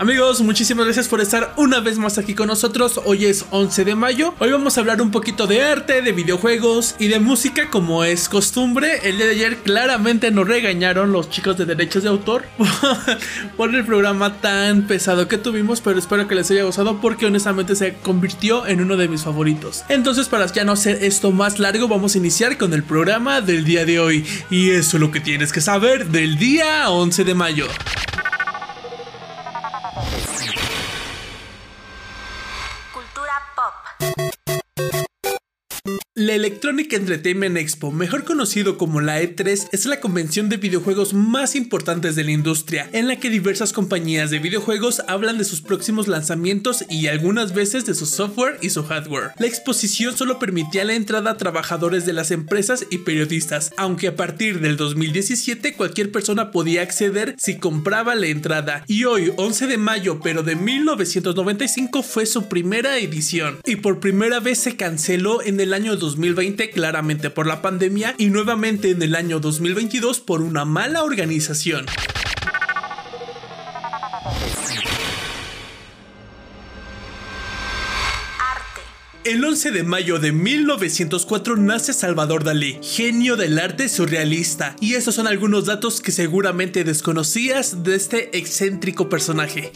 Amigos, muchísimas gracias por estar una vez más aquí con nosotros. Hoy es 11 de mayo. Hoy vamos a hablar un poquito de arte, de videojuegos y de música como es costumbre. El día de ayer claramente nos regañaron los chicos de derechos de autor por el programa tan pesado que tuvimos, pero espero que les haya gustado porque honestamente se convirtió en uno de mis favoritos. Entonces, para ya no hacer esto más largo, vamos a iniciar con el programa del día de hoy. Y eso es lo que tienes que saber del día 11 de mayo. La Electronic Entertainment Expo, mejor conocido como la E3, es la convención de videojuegos más importantes de la industria, en la que diversas compañías de videojuegos hablan de sus próximos lanzamientos y algunas veces de su software y su hardware. La exposición solo permitía la entrada a trabajadores de las empresas y periodistas, aunque a partir del 2017 cualquier persona podía acceder si compraba la entrada. Y hoy, 11 de mayo, pero de 1995, fue su primera edición, y por primera vez se canceló en el año 2020 claramente por la pandemia y nuevamente en el año 2022 por una mala organización. El 11 de mayo de 1904 nace Salvador Dalí, genio del arte surrealista, y estos son algunos datos que seguramente desconocías de este excéntrico personaje.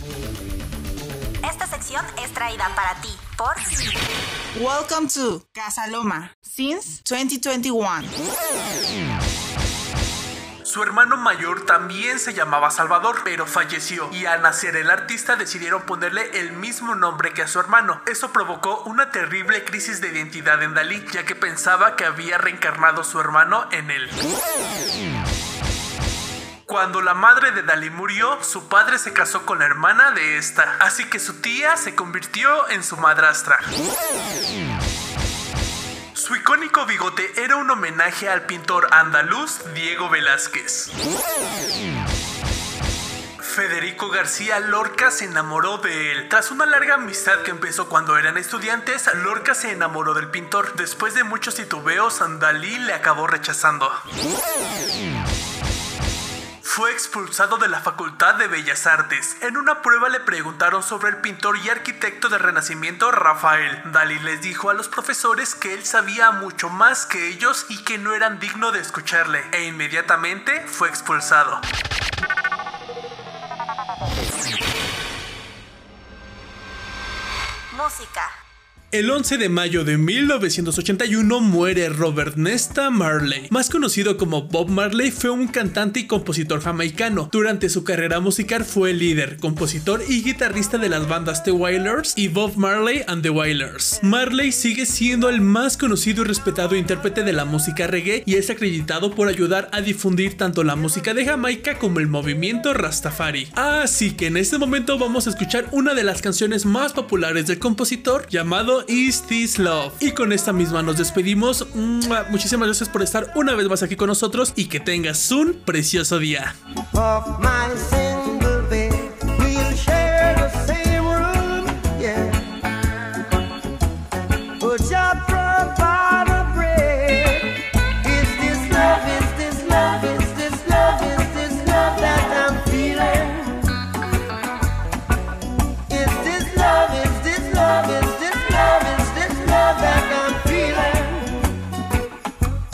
Esta sección es traída para ti por Welcome to Casa Loma since 2021. Su hermano mayor también se llamaba Salvador, pero falleció y al nacer el artista decidieron ponerle el mismo nombre que a su hermano. Eso provocó una terrible crisis de identidad en Dalí, ya que pensaba que había reencarnado su hermano en él. Cuando la madre de Dalí murió, su padre se casó con la hermana de esta, así que su tía se convirtió en su madrastra. Su icónico bigote era un homenaje al pintor andaluz Diego Velázquez. Federico García Lorca se enamoró de él. Tras una larga amistad que empezó cuando eran estudiantes, Lorca se enamoró del pintor. Después de muchos titubeos, Dalí le acabó rechazando fue expulsado de la Facultad de Bellas Artes. En una prueba le preguntaron sobre el pintor y arquitecto del Renacimiento Rafael. Dalí les dijo a los profesores que él sabía mucho más que ellos y que no eran dignos de escucharle, e inmediatamente fue expulsado. Música el 11 de mayo de 1981 muere Robert Nesta Marley. Más conocido como Bob Marley, fue un cantante y compositor jamaicano. Durante su carrera musical fue líder, compositor y guitarrista de las bandas The Wailers y Bob Marley and the Wailers. Marley sigue siendo el más conocido y respetado intérprete de la música reggae y es acreditado por ayudar a difundir tanto la música de Jamaica como el movimiento Rastafari. Así que en este momento vamos a escuchar una de las canciones más populares del compositor llamado Is This Love. Y con esta misma nos despedimos. Muchísimas gracias por estar una vez más aquí con nosotros y que tengas un precioso día.